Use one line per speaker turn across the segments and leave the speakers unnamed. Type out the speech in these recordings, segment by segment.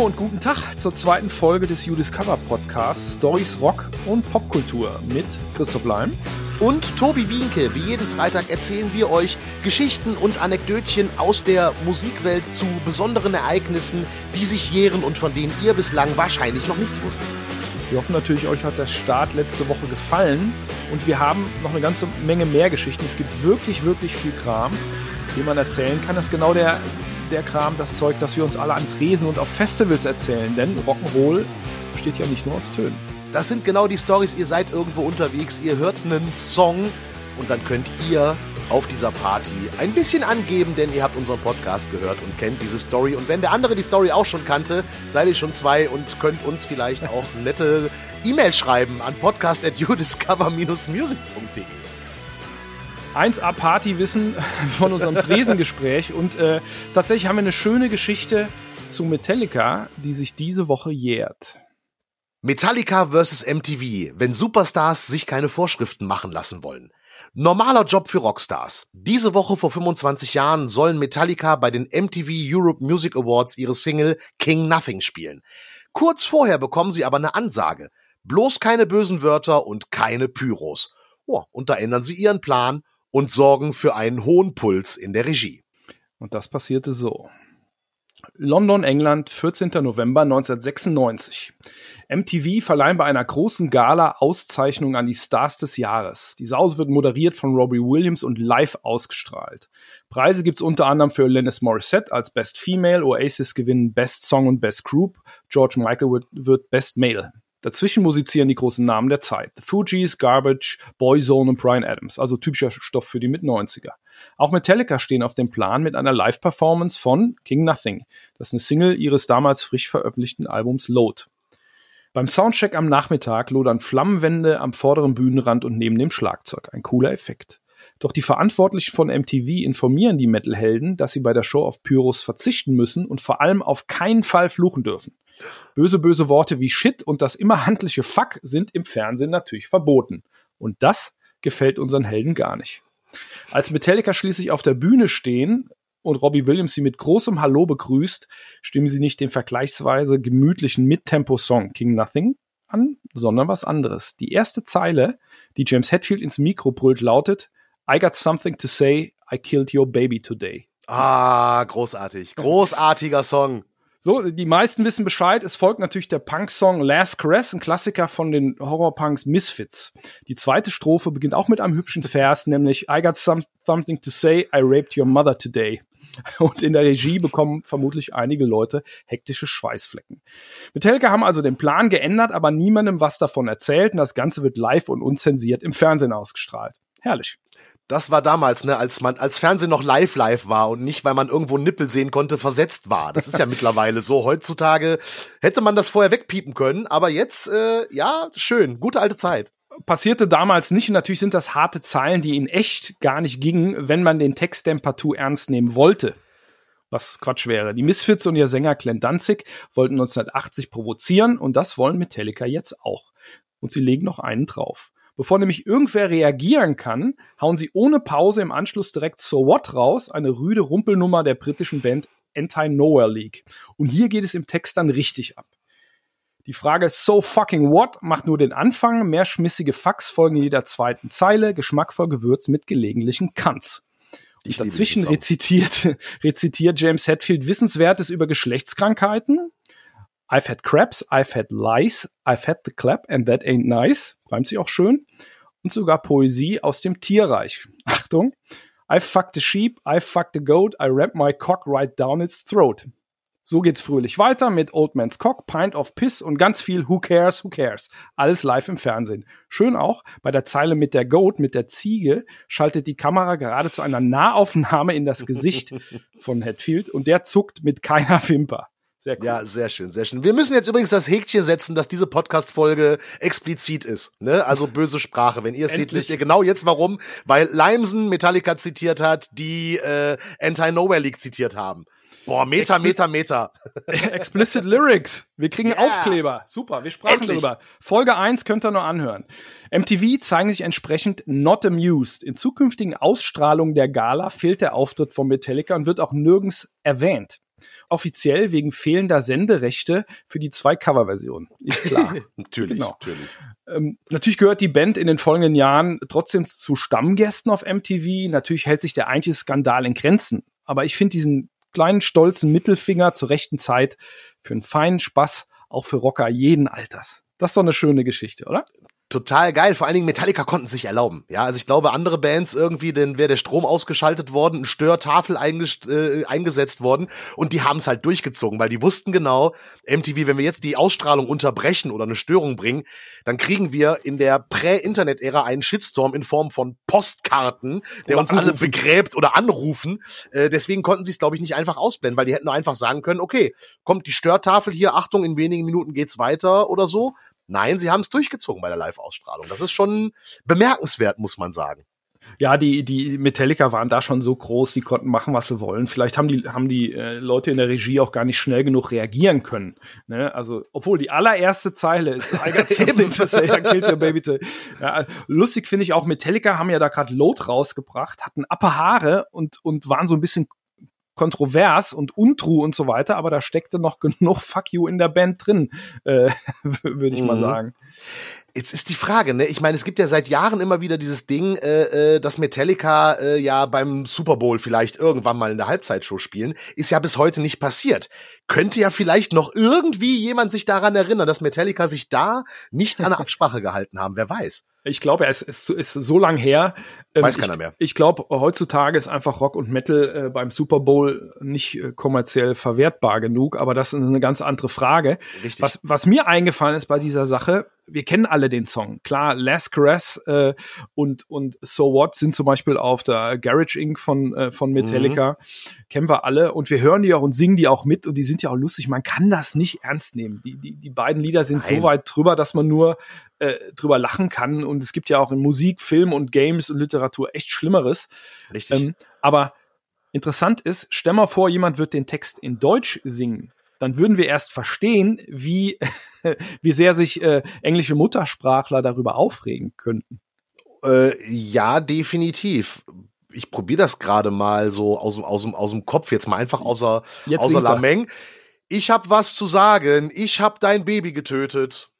Hallo und guten Tag zur zweiten Folge des You Discover Podcasts Stories Rock und Popkultur mit Christoph Leim
und Tobi Wienke. Wie jeden Freitag erzählen wir euch Geschichten und Anekdötchen aus der Musikwelt zu besonderen Ereignissen, die sich jähren und von denen ihr bislang wahrscheinlich noch nichts wusstet.
Wir hoffen natürlich, euch hat der Start letzte Woche gefallen und wir haben noch eine ganze Menge mehr Geschichten. Es gibt wirklich, wirklich viel Kram, den man erzählen kann. Das ist genau der, der Kram, das Zeug, das wir uns alle an Tresen und auf Festivals erzählen, denn Rock'n'Roll besteht ja nicht nur aus Tönen.
Das sind genau die Stories. Ihr seid irgendwo unterwegs, ihr hört einen Song und dann könnt ihr auf dieser Party ein bisschen angeben, denn ihr habt unseren Podcast gehört und kennt diese Story. Und wenn der andere die Story auch schon kannte, seid ihr schon zwei und könnt uns vielleicht auch nette E-Mail schreiben an podcast.udiscover-music.de.
1A Partywissen von unserem Tresengespräch und äh, tatsächlich haben wir eine schöne Geschichte zu Metallica, die sich diese Woche jährt.
Metallica vs. MTV, wenn Superstars sich keine Vorschriften machen lassen wollen. Normaler Job für Rockstars. Diese Woche vor 25 Jahren sollen Metallica bei den MTV Europe Music Awards ihre Single King Nothing spielen. Kurz vorher bekommen sie aber eine Ansage. Bloß keine bösen Wörter und keine Pyros. Oh, und da ändern sie ihren Plan und sorgen für einen hohen Puls in der Regie.
Und das passierte so. London, England, 14. November 1996. MTV verleihen bei einer großen Gala Auszeichnung an die Stars des Jahres. Die Sause wird moderiert von Robbie Williams und live ausgestrahlt. Preise gibt's unter anderem für Lennis Morissette als Best Female, Oasis gewinnen Best Song und Best Group, George Michael wird Best Male. Dazwischen musizieren die großen Namen der Zeit. The Fugees, Garbage, Boyzone und Brian Adams, also typischer Stoff für die Mit-90er. Auch Metallica stehen auf dem Plan mit einer Live-Performance von King Nothing. Das ist eine Single ihres damals frisch veröffentlichten Albums Load. Beim Soundcheck am Nachmittag lodern Flammenwände am vorderen Bühnenrand und neben dem Schlagzeug. Ein cooler Effekt. Doch die Verantwortlichen von MTV informieren die Metalhelden, dass sie bei der Show auf Pyros verzichten müssen und vor allem auf keinen Fall fluchen dürfen. Böse, böse Worte wie Shit und das immer handliche Fuck sind im Fernsehen natürlich verboten. Und das gefällt unseren Helden gar nicht. Als Metallica schließlich auf der Bühne stehen, und Robbie Williams sie mit großem Hallo begrüßt, stimmen sie nicht den vergleichsweise gemütlichen Mittempo-Song King Nothing an, sondern was anderes. Die erste Zeile, die James Hetfield ins Mikro brüllt, lautet I got something to say, I killed your baby today.
Ah, großartig. Großartiger Song.
So, die meisten wissen Bescheid. Es folgt natürlich der Punk-Song Last Caress, ein Klassiker von den Horrorpunks Misfits. Die zweite Strophe beginnt auch mit einem hübschen Vers, nämlich I got some, something to say, I raped your mother today. Und in der Regie bekommen vermutlich einige Leute hektische Schweißflecken. Metallica haben also den Plan geändert, aber niemandem was davon erzählt und das Ganze wird live und unzensiert im Fernsehen ausgestrahlt. Herrlich.
Das war damals, ne, als man, als Fernsehen noch live live war und nicht, weil man irgendwo Nippel sehen konnte, versetzt war. Das ist ja mittlerweile so. Heutzutage hätte man das vorher wegpiepen können, aber jetzt, äh, ja, schön, gute alte Zeit
passierte damals nicht. Und natürlich sind das harte Zeilen, die in echt gar nicht gingen, wenn man den Text dem partout ernst nehmen wollte. Was Quatsch wäre. Die Misfits und ihr Sänger Glenn Danzig wollten 1980 provozieren und das wollen Metallica jetzt auch. Und sie legen noch einen drauf. Bevor nämlich irgendwer reagieren kann, hauen sie ohne Pause im Anschluss direkt So What raus, eine rüde Rumpelnummer der britischen Band Anti-Nowhere League. Und hier geht es im Text dann richtig ab. Die Frage so fucking what macht nur den Anfang. Mehr schmissige Fax folgen in jeder zweiten Zeile, geschmackvoll gewürzt mit gelegentlichen Kants. Und dazwischen rezitiert, rezitiert James Hetfield Wissenswertes über Geschlechtskrankheiten, I've had craps, I've had lies, I've had the clap and that ain't nice. Reimt sich auch schön. Und sogar Poesie aus dem Tierreich. Achtung. I fucked a sheep, I fucked a goat, I wrapped my cock right down its throat. So geht's fröhlich weiter mit Old Man's Cock, Pint of Piss und ganz viel Who cares, who cares. Alles live im Fernsehen. Schön auch, bei der Zeile mit der Goat, mit der Ziege, schaltet die Kamera gerade zu einer Nahaufnahme in das Gesicht von Hatfield und der zuckt mit keiner Wimper.
Sehr cool. Ja, sehr schön, sehr schön. Wir müssen jetzt übrigens das Häkchen setzen, dass diese Podcast-Folge explizit ist. Ne? Also böse Sprache. Wenn ihr es seht, wisst ihr genau jetzt warum. Weil Limesen Metallica zitiert hat, die äh, Anti-Nowhere League zitiert haben. Boah, Meter, Expli Meter, Meter.
Explicit Lyrics. Wir kriegen yeah. Aufkleber. Super, wir sprachen Endlich. drüber. Folge 1 könnt ihr noch anhören. MTV zeigen sich entsprechend not amused. In zukünftigen Ausstrahlungen der Gala fehlt der Auftritt von Metallica und wird auch nirgends erwähnt. Offiziell wegen fehlender Senderechte für die zwei Coverversionen. Ist klar.
natürlich,
Genau.
natürlich.
Ähm, natürlich gehört die Band in den folgenden Jahren trotzdem zu Stammgästen auf MTV. Natürlich hält sich der eigentliche Skandal in Grenzen. Aber ich finde diesen kleinen, stolzen Mittelfinger zur rechten Zeit für einen feinen Spaß, auch für Rocker jeden Alters. Das ist doch eine schöne Geschichte, oder?
Total geil. Vor allen Dingen Metallica konnten es sich erlauben. Ja, also ich glaube, andere Bands irgendwie, denn wäre der Strom ausgeschaltet worden, eine Störtafel einges äh, eingesetzt worden und die haben es halt durchgezogen, weil die wussten genau, MTV, wenn wir jetzt die Ausstrahlung unterbrechen oder eine Störung bringen, dann kriegen wir in der Prä-Internet-Ära einen Shitstorm in Form von Postkarten, der uns alle begräbt oder anrufen. Äh, deswegen konnten sie es, glaube ich, nicht einfach ausblenden, weil die hätten nur einfach sagen können, okay, kommt die Störtafel hier, Achtung, in wenigen Minuten geht's weiter oder so. Nein, sie haben es durchgezogen bei der Live-Ausstrahlung. Das ist schon bemerkenswert, muss man sagen.
Ja, die, die Metallica waren da schon so groß, die konnten machen, was sie wollen. Vielleicht haben die, haben die äh, Leute in der Regie auch gar nicht schnell genug reagieren können. Ne? Also, obwohl die allererste Zeile ist, I got something to say, I killed your baby to. Ja, lustig finde ich auch, Metallica haben ja da gerade Load rausgebracht, hatten Appe Haare und, und waren so ein bisschen kontrovers und untrue und so weiter, aber da steckte noch genug Fuck you in der Band drin, äh, würde ich mal
Mhm.
sagen.
Jetzt ist die Frage, ne? Ich meine, es gibt ja seit Jahren immer wieder dieses Ding, äh, äh, dass Metallica äh, ja beim Super Bowl vielleicht irgendwann mal in der Halbzeitshow spielen. Ist ja bis heute nicht passiert. Könnte ja vielleicht noch irgendwie jemand sich daran erinnern, dass Metallica sich da nicht an eine Absprache gehalten haben. Wer weiß.
Ich glaube, es ist, ist so lang her. Ähm,
Weiß
ich,
keiner mehr.
Ich glaube, heutzutage ist einfach Rock und Metal äh, beim Super Bowl nicht äh, kommerziell verwertbar genug, aber das ist eine ganz andere Frage.
Richtig.
Was, was mir eingefallen ist bei dieser Sache, wir kennen alle den Song. Klar, Last Caress äh, und, und So What sind zum Beispiel auf der Garage Inc. von, äh, von Metallica. Kennen wir alle und wir hören die auch und singen die auch mit und die sind ja auch lustig. Man kann das nicht ernst nehmen. Die, die, die beiden Lieder sind
Nein.
so weit drüber, dass man nur äh, drüber lachen kann. Und es gibt ja auch in Musik, Film und Games und Literatur echt Schlimmeres.
Richtig.
Ähm, aber interessant ist, stell mal vor, jemand wird den Text in Deutsch singen. Dann würden wir erst verstehen, wie, wie sehr sich äh, englische Muttersprachler darüber aufregen könnten.
Äh, ja, definitiv. Ich probiere das gerade mal so aus dem, aus, dem, aus dem Kopf, jetzt mal einfach außer,
Jetzt
außer
er.
Lameng. Ich hab was zu sagen. Ich hab dein Baby getötet.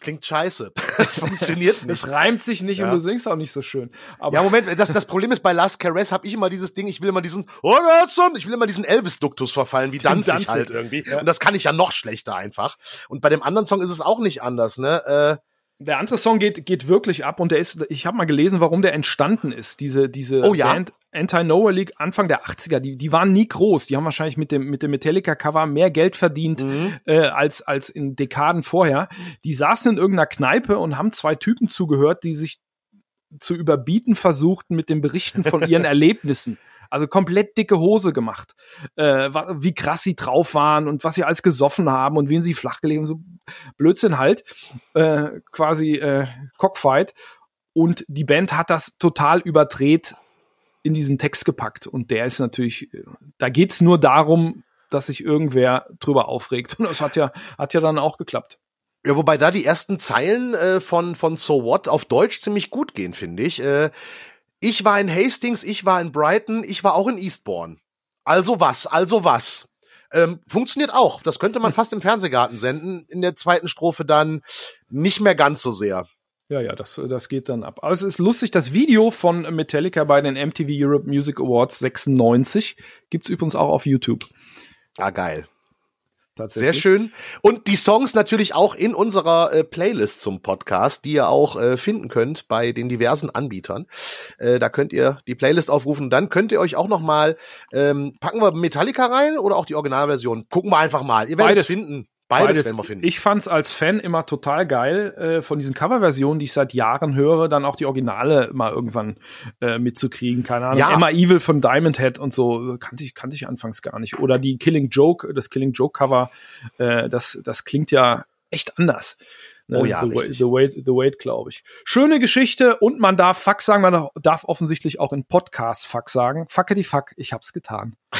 Klingt scheiße. Das funktioniert nicht.
Es reimt sich nicht
Ja.
und du singst auch nicht so schön. Aber
Ja, Moment, das, das Problem ist, bei Last Caress habe ich immer dieses Ding, ich will immer diesen, oh, ich will immer diesen Elvis-Duktus verfallen, wie Danzig,
Danzig.
halt irgendwie.
Ja.
Und das kann ich ja noch schlechter einfach. Und bei dem anderen Song ist es auch nicht anders, ne? Äh,
der andere Song geht, geht wirklich ab und der ist, ich habe mal gelesen, warum der entstanden ist. Diese, diese
Oh ja?
Band Anti-Nowhere League Anfang der 80er, die, die waren nie groß. Die haben wahrscheinlich mit dem, mit dem Metallica-Cover mehr Geld verdient
mhm.
äh, als, als in Dekaden vorher. Die saßen in irgendeiner Kneipe und haben zwei Typen zugehört, die sich zu überbieten versuchten mit den Berichten von ihren Erlebnissen. Also komplett dicke Hose gemacht. Äh, wie krass sie drauf waren und was sie alles gesoffen haben und wen sie flachgelegt haben. So Blödsinn halt. Äh, quasi äh, Cockfight. Und die Band hat das total überdreht in diesen Text gepackt. Und der ist natürlich, äh, da geht's nur darum, dass sich irgendwer drüber aufregt. Und das hat ja, hat ja dann auch geklappt.
Ja, wobei da die ersten Zeilen äh, von, von So What auf Deutsch ziemlich gut gehen, finde ich. Äh, ich war in Hastings, ich war in Brighton, ich war auch in Eastbourne. Also was, also was. Ähm, funktioniert auch. Das könnte man fast im Fernsehgarten senden. In der zweiten Strophe dann nicht mehr ganz so sehr.
Ja, ja, das, das geht dann ab. Aber es ist lustig, das Video von Metallica bei den MTV Europe Music Awards 96 gibt's übrigens auch auf YouTube.
Ah, geil. Sehr schön. Und die Songs natürlich auch in unserer äh, Playlist zum Podcast, die ihr auch äh, finden könnt bei den diversen Anbietern. Äh, da könnt ihr die Playlist aufrufen. Dann könnt ihr euch auch noch mal ähm, packen wir Metallica rein oder auch die Originalversion. Gucken wir einfach mal. Ihr werdet
Beides.
es finden. Beides, werden wir finden.
Ich fand's als Fan immer total geil, äh, von diesen Coverversionen, die ich seit Jahren höre, dann auch die Originale mal irgendwann äh, mitzukriegen. Keine Ahnung.
Ja.
Emma Evil von Diamond Head und so kannte ich, kannte ich anfangs gar nicht. Oder die Killing Joke, das Killing Joke Cover, äh, das, das klingt ja echt anders. Ne?
Oh ja,
The,
richtig.
the Wait, The Wait, glaube ich. Schöne Geschichte und man darf Fuck sagen, man darf offensichtlich auch in Podcast Fuck sagen. Fucke die Fuck, ich hab's getan.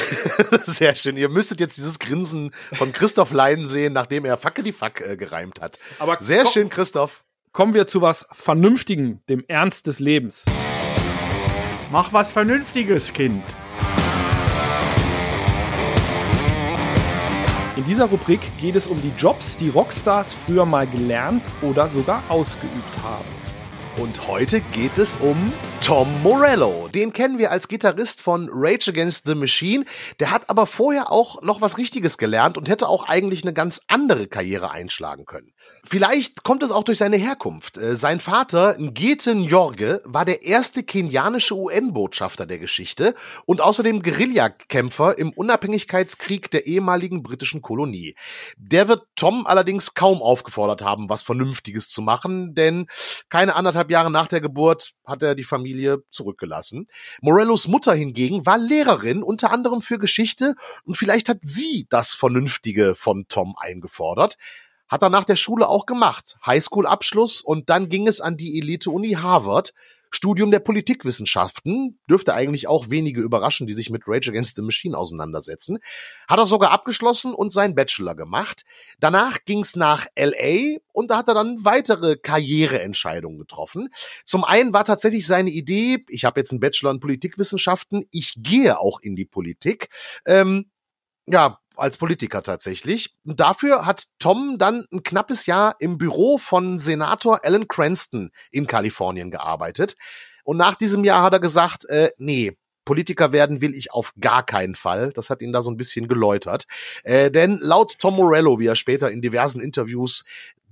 Sehr schön. Ihr müsstet jetzt dieses Grinsen von Christoph Leinen sehen, nachdem er Facke die Fuck äh, gereimt hat.
Aber
Sehr
komm-
schön, Christoph.
Kommen wir zu was Vernünftigen, dem Ernst des Lebens.
Mach was Vernünftiges, Kind.
In dieser Rubrik geht es um die Jobs, die Rockstars früher mal gelernt oder sogar ausgeübt haben.
Und heute geht es um Tom Morello. Den kennen wir als Gitarrist von Rage Against the Machine. Der hat aber vorher auch noch was Richtiges gelernt und hätte auch eigentlich eine ganz andere Karriere einschlagen können. Vielleicht kommt es auch durch seine Herkunft. Äh, sein Vater, Ngete Njorge, war der erste kenianische UN-Botschafter der Geschichte und außerdem Guerillakämpfer im Unabhängigkeitskrieg der ehemaligen britischen Kolonie. Der wird Tom allerdings kaum aufgefordert haben, was Vernünftiges zu machen, denn keine anderthalb Jahre nach der Geburt hat er die Familie zurückgelassen. Morellos Mutter hingegen war Lehrerin, unter anderem für Geschichte, und vielleicht hat sie das Vernünftige von Tom eingefordert. Hat er nach der Schule auch gemacht. Highschool-Abschluss und dann ging es an die Elite-Uni Harvard. Studium der Politikwissenschaften dürfte eigentlich auch wenige überraschen, die sich mit Rage Against the Machine auseinandersetzen. Hat er sogar abgeschlossen und seinen Bachelor gemacht. Danach ging's nach LA und da hat er dann weitere Karriereentscheidungen getroffen. Zum einen war tatsächlich seine Idee, ich habe jetzt einen Bachelor in Politikwissenschaften, ich gehe auch in die Politik. Ähm, ja, als Politiker tatsächlich. Dafür hat Tom dann ein knappes Jahr im Büro von Senator Alan Cranston in Kalifornien gearbeitet. Und nach diesem Jahr hat er gesagt, äh, nee, Politiker werden will ich auf gar keinen Fall. Das hat ihn da so ein bisschen geläutert. Äh, denn laut Tom Morello, wie er später in diversen Interviews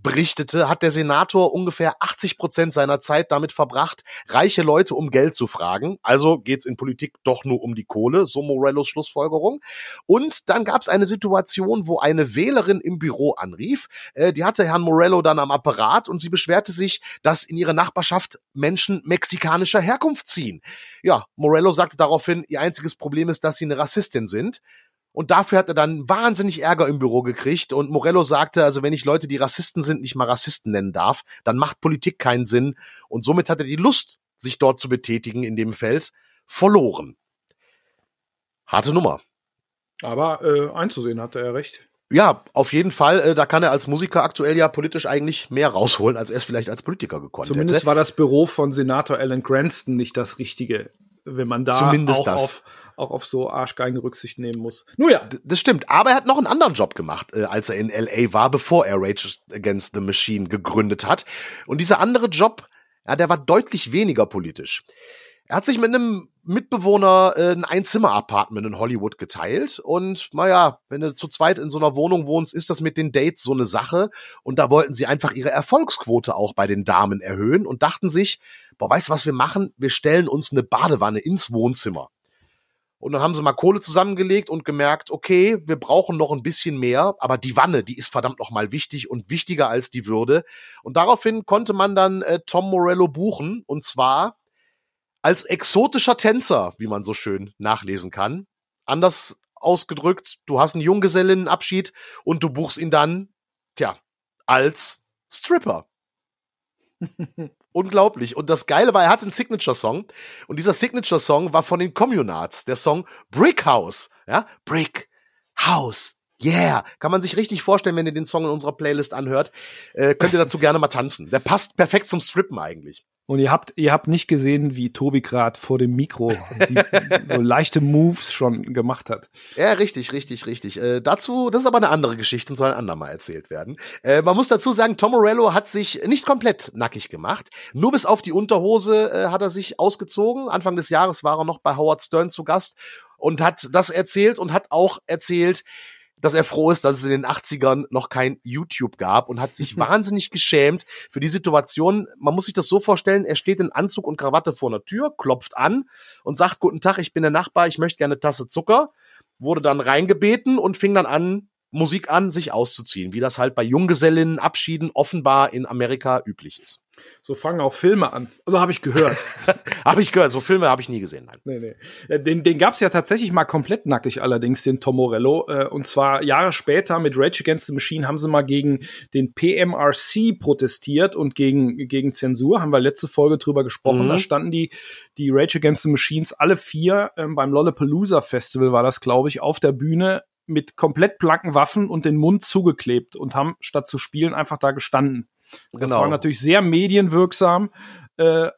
berichtete, hat der Senator ungefähr 80 Prozent seiner Zeit damit verbracht, reiche Leute um Geld zu fragen. Also geht's in Politik doch nur um die Kohle, so Morellos Schlussfolgerung. Und dann gab's eine Situation, wo eine Wählerin im Büro anrief. Äh, die hatte Herrn Morello dann am Apparat und sie beschwerte sich, dass in ihre Nachbarschaft Menschen mexikanischer Herkunft ziehen. Ja, Morello sagte daraufhin, ihr einziges Problem ist, dass sie eine Rassistin sind. Und dafür hat er dann wahnsinnig Ärger im Büro gekriegt. Und Morello sagte, also wenn ich Leute, die Rassisten sind, nicht mal Rassisten nennen darf, dann macht Politik keinen Sinn. Und somit hat er die Lust, sich dort zu betätigen in dem Feld, verloren. Harte Nummer.
Aber äh, einzusehen hatte er recht.
Ja, auf jeden Fall. Äh, da kann er als Musiker aktuell ja politisch eigentlich mehr rausholen, als er es vielleicht als Politiker gekonnt
Zumindest
hätte.
war das Büro von Senator Alan Cranston nicht das Richtige, wenn man da
Zumindest
auch
das.
auf auch auf so Arschgeigen Rücksicht nehmen muss. Nun ja.
Das stimmt. Aber er hat noch einen anderen Job gemacht, äh, als er in LA war, bevor er Rage Against the Machine gegründet hat. Und dieser andere Job, ja, der war deutlich weniger politisch. Er hat sich mit einem Mitbewohner äh, ein Einzimmer-Apartment in Hollywood geteilt. Und naja, wenn du zu zweit in so einer Wohnung wohnst, ist das mit den Dates so eine Sache. Und da wollten sie einfach ihre Erfolgsquote auch bei den Damen erhöhen und dachten sich, boah, weißt du, was wir machen? Wir stellen uns eine Badewanne ins Wohnzimmer. Und dann haben sie mal Kohle zusammengelegt und gemerkt, okay, wir brauchen noch ein bisschen mehr, aber die Wanne, die ist verdammt noch mal wichtig und wichtiger als die Würde. Und daraufhin konnte man dann äh, Tom Morello buchen und zwar als exotischer Tänzer, wie man so schön nachlesen kann. Anders ausgedrückt, du hast einen Junggesellinnenabschied und du buchst ihn dann, tja, als Stripper. Unglaublich. Und das Geile war, er hatte einen Signature-Song. Und dieser Signature-Song war von den Communards. Der Song Brick House. Ja, Brick House. Yeah. Kann man sich richtig vorstellen, wenn ihr den Song in unserer Playlist anhört. Äh, könnt ihr dazu gerne mal tanzen. Der passt perfekt zum Strippen eigentlich.
Und ihr habt, ihr habt nicht gesehen, wie Tobi gerade vor dem Mikro die, so leichte Moves schon gemacht hat.
Ja, richtig, richtig, richtig. Äh, dazu, das ist aber eine andere Geschichte und soll ein andermal erzählt werden. Äh, man muss dazu sagen, Tom Morello hat sich nicht komplett nackig gemacht. Nur bis auf die Unterhose äh, hat er sich ausgezogen. Anfang des Jahres war er noch bei Howard Stern zu Gast und hat das erzählt und hat auch erzählt, dass er froh ist, dass es in den 80ern noch kein YouTube gab und hat sich wahnsinnig geschämt für die Situation. Man muss sich das so vorstellen, er steht in Anzug und Krawatte vor einer Tür, klopft an und sagt, guten Tag, ich bin der Nachbar, ich möchte gerne eine Tasse Zucker. Wurde dann reingebeten und fing dann an, Musik an, sich auszuziehen, wie das halt bei Junggesellinnenabschieden offenbar in Amerika üblich ist.
So fangen auch Filme an. Also habe ich gehört.
habe ich gehört, so Filme habe ich nie gesehen. Nein.
Nee, nee. Äh, Den, den gab es ja tatsächlich mal komplett nackig, allerdings, den Tom Morello. Äh, Und zwar Jahre später mit Rage Against the Machine haben sie mal gegen den PMRC protestiert und gegen, gegen Zensur. Haben wir letzte Folge drüber gesprochen.
Mhm.
Da standen die, die Rage Against the Machines alle vier ähm, beim Lollapalooza Festival, war das, glaube ich, auf der Bühne mit komplett blanken Waffen und den Mund zugeklebt und haben statt zu spielen einfach da gestanden. Das
Genau.
war natürlich sehr medienwirksam. Äh,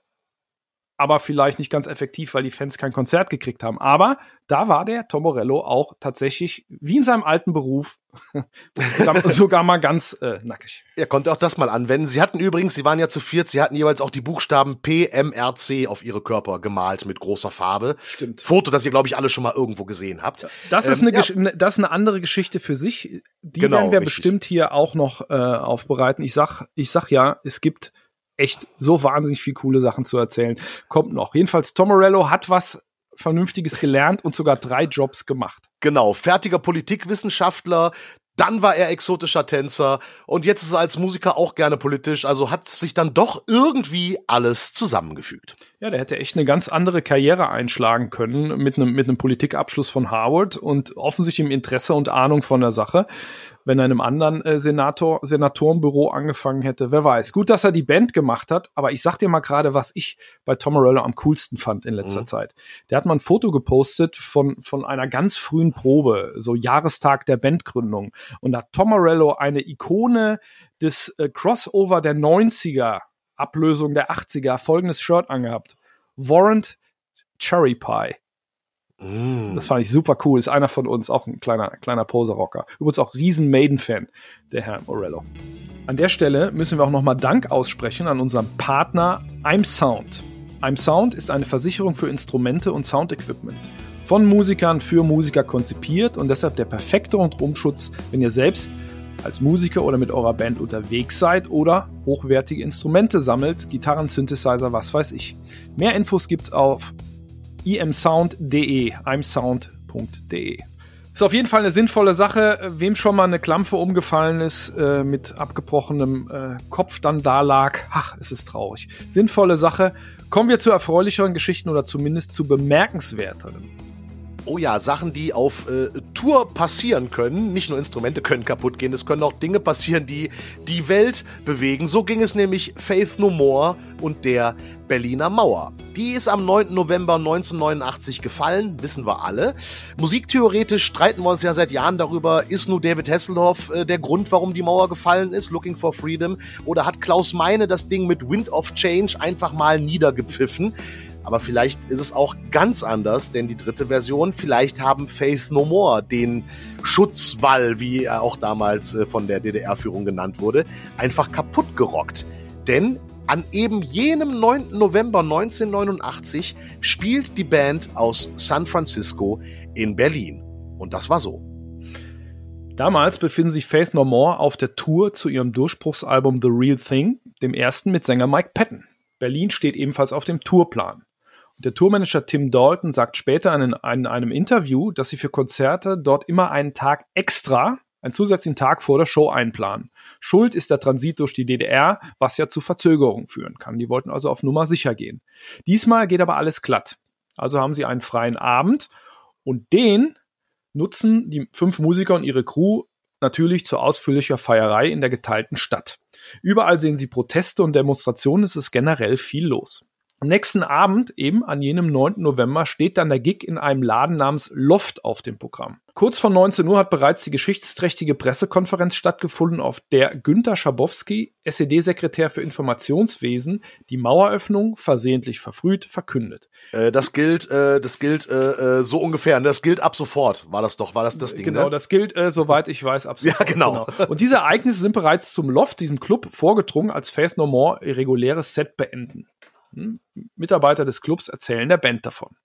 aber vielleicht nicht ganz effektiv, weil die Fans kein Konzert gekriegt haben. Aber da war der Tom Morello auch tatsächlich, wie in seinem alten Beruf, sogar mal ganz äh, nackig.
Er konnte auch das mal anwenden. Sie hatten übrigens, sie waren ja zu viert, sie hatten jeweils auch die Buchstaben P, M, R, C auf ihre Körper gemalt mit großer Farbe.
Stimmt.
Foto, das ihr, glaube ich, alle schon mal irgendwo gesehen habt.
Das ist, ähm, eine, ja. Ne, das ist eine andere Geschichte für sich. Die genau, werden wir richtig. bestimmt hier auch noch äh, aufbereiten. Ich sag, ich sag ja, es gibt echt so wahnsinnig viel coole Sachen zu erzählen. Kommt noch. Jedenfalls, Tom Morello hat was Vernünftiges gelernt und sogar drei Jobs gemacht.
Genau, fertiger Politikwissenschaftler, dann war er exotischer Tänzer und jetzt ist er als Musiker auch gerne politisch, also hat sich dann doch irgendwie alles zusammengefügt.
Ja, der hätte echt eine ganz andere Karriere einschlagen können mit einem, mit einem Politikabschluss von Harvard und offensichtlich im Interesse und Ahnung von der Sache wenn er in einem anderen äh, Senator, Senatorenbüro angefangen hätte. Wer weiß. Gut, dass er die Band gemacht hat, aber ich sag dir mal gerade, was ich bei Tom Morello am coolsten fand in letzter mhm. Zeit. Der hat mal ein Foto gepostet von, von einer ganz frühen Probe, so Jahrestag der Bandgründung. Und da hat Tom Morello eine Ikone des äh, Crossover der 90er, Ablösung der 80er, folgendes Shirt angehabt. Warrant Cherry Pie. Mm. Das fand ich super cool. Ist einer von uns, auch ein kleiner, kleiner Poser-Rocker. Übrigens auch riesen Maiden-Fan, der Herr Morello. An der Stelle müssen wir auch nochmal Dank aussprechen an unseren Partner I'm Sound. I'm Sound ist eine Versicherung für Instrumente und Soundequipment. Von Musikern für Musiker konzipiert und deshalb der perfekte Rundumschutz, wenn ihr selbst als Musiker oder mit eurer Band unterwegs seid oder hochwertige Instrumente sammelt, Gitarren, Synthesizer, was weiß ich. Mehr Infos gibt's auf imsound.de, imsound.de. Ist auf jeden Fall eine sinnvolle Sache. Wem schon mal eine Klampfe umgefallen ist, äh, mit abgebrochenem äh, Kopf dann da lag, ach, es ist traurig. Sinnvolle Sache. Kommen wir zu erfreulicheren Geschichten oder zumindest zu bemerkenswerteren
oh ja, Sachen, die auf äh, Tour passieren können. Nicht nur Instrumente können kaputt gehen, es können auch Dinge passieren, die die Welt bewegen. So ging es nämlich Faith No More und der Berliner Mauer. Die ist am 9. November 1989 gefallen, wissen wir alle. Musiktheoretisch streiten wir uns ja seit Jahren darüber, ist nur David Hasselhoff äh, der Grund, warum die Mauer gefallen ist, Looking for Freedom, oder hat Klaus Meine das Ding mit Wind of Change einfach mal niedergepfiffen? Aber vielleicht ist es auch ganz anders, denn die dritte Version, vielleicht haben Faith No More den Schutzwall, wie er auch damals äh, von der DDR-Führung genannt wurde, einfach kaputt gerockt. Denn an eben jenem 9. November 1989 spielt die Band aus San Francisco in Berlin. Und das war so.
Damals befinden sich Faith No More auf der Tour zu ihrem Durchbruchsalbum The Real Thing, dem ersten mit Sänger Mike Patton. Berlin steht ebenfalls auf dem Tourplan. Der Tourmanager Tim Dalton sagt später in, in einem Interview, dass sie für Konzerte dort immer einen Tag extra, einen zusätzlichen Tag vor der Show einplanen. Schuld ist der Transit durch die DDR, was ja zu Verzögerungen führen kann. Die wollten also auf Nummer sicher gehen. Diesmal geht aber alles glatt. Also haben sie einen freien Abend und den nutzen die fünf Musiker und ihre Crew natürlich zu ausführlicher Feierei in der geteilten Stadt. Überall sehen sie Proteste und Demonstrationen, es ist generell viel los. Am nächsten Abend, eben an jenem 9. November, steht dann der Gig in einem Laden namens Loft auf dem Programm. Kurz vor 19 Uhr hat bereits die geschichtsträchtige Pressekonferenz stattgefunden, auf der Günter Schabowski, SED-Sekretär für Informationswesen, die Maueröffnung versehentlich verfrüht verkündet.
Äh, das gilt, äh, das gilt äh, äh so ungefähr. Das gilt ab sofort. War das doch? War das das Ding?
Genau,
ne?
das gilt, äh, soweit ich weiß, ab
sofort. Ja, genau.
genau. Und diese Ereignisse sind bereits zum Loft, diesem Club, vorgedrungen, als Faith No More ihr reguläres Set beenden. Hm? Mitarbeiter des Clubs erzählen der Band davon.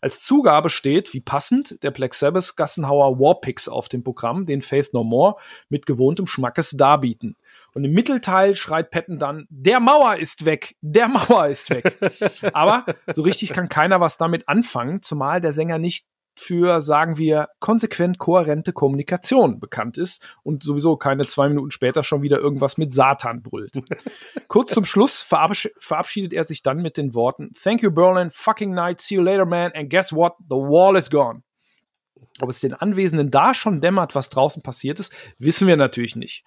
Als Zugabe steht, wie passend, der Black Sabbath Gassenhauer Warpix auf dem Programm, den Faith No More mit gewohntem Schmackes darbieten. Und im Mittelteil schreit Patton dann, der Mauer ist weg, der Mauer ist weg. Aber so richtig kann keiner was damit anfangen, zumal der Sänger nicht für, sagen wir, konsequent kohärente Kommunikation bekannt ist und sowieso keine zwei Minuten später schon wieder irgendwas mit Satan brüllt. Kurz zum Schluss verabschiedet er sich dann mit den Worten Thank you Berlin, fucking night, see you later man and guess what, the wall is gone. Ob es den Anwesenden da schon dämmert, was draußen passiert ist, wissen wir natürlich nicht.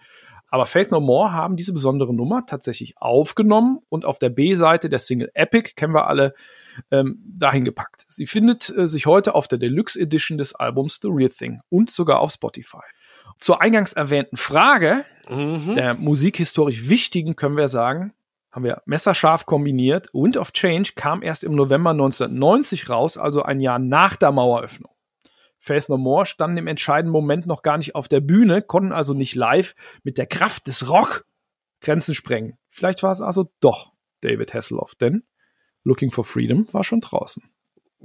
Aber Faith No More haben diese besondere Nummer tatsächlich aufgenommen und auf der B-Seite der Single Epic, kennen wir alle, ähm, dahin gepackt. Sie findet äh, sich heute auf der Deluxe Edition des Albums The Real Thing und sogar auf Spotify. Zur eingangs erwähnten Frage, mhm. der musikhistorisch wichtigen, können wir sagen, haben wir messerscharf kombiniert. Wind of Change kam erst im November 1990 raus, also ein Jahr nach der Maueröffnung. Faith No More standen im entscheidenden Moment noch gar nicht auf der Bühne, konnten also nicht live mit der Kraft des Rock Grenzen sprengen. Vielleicht war es also doch David Hasselhoff, denn Looking for Freedom war schon draußen.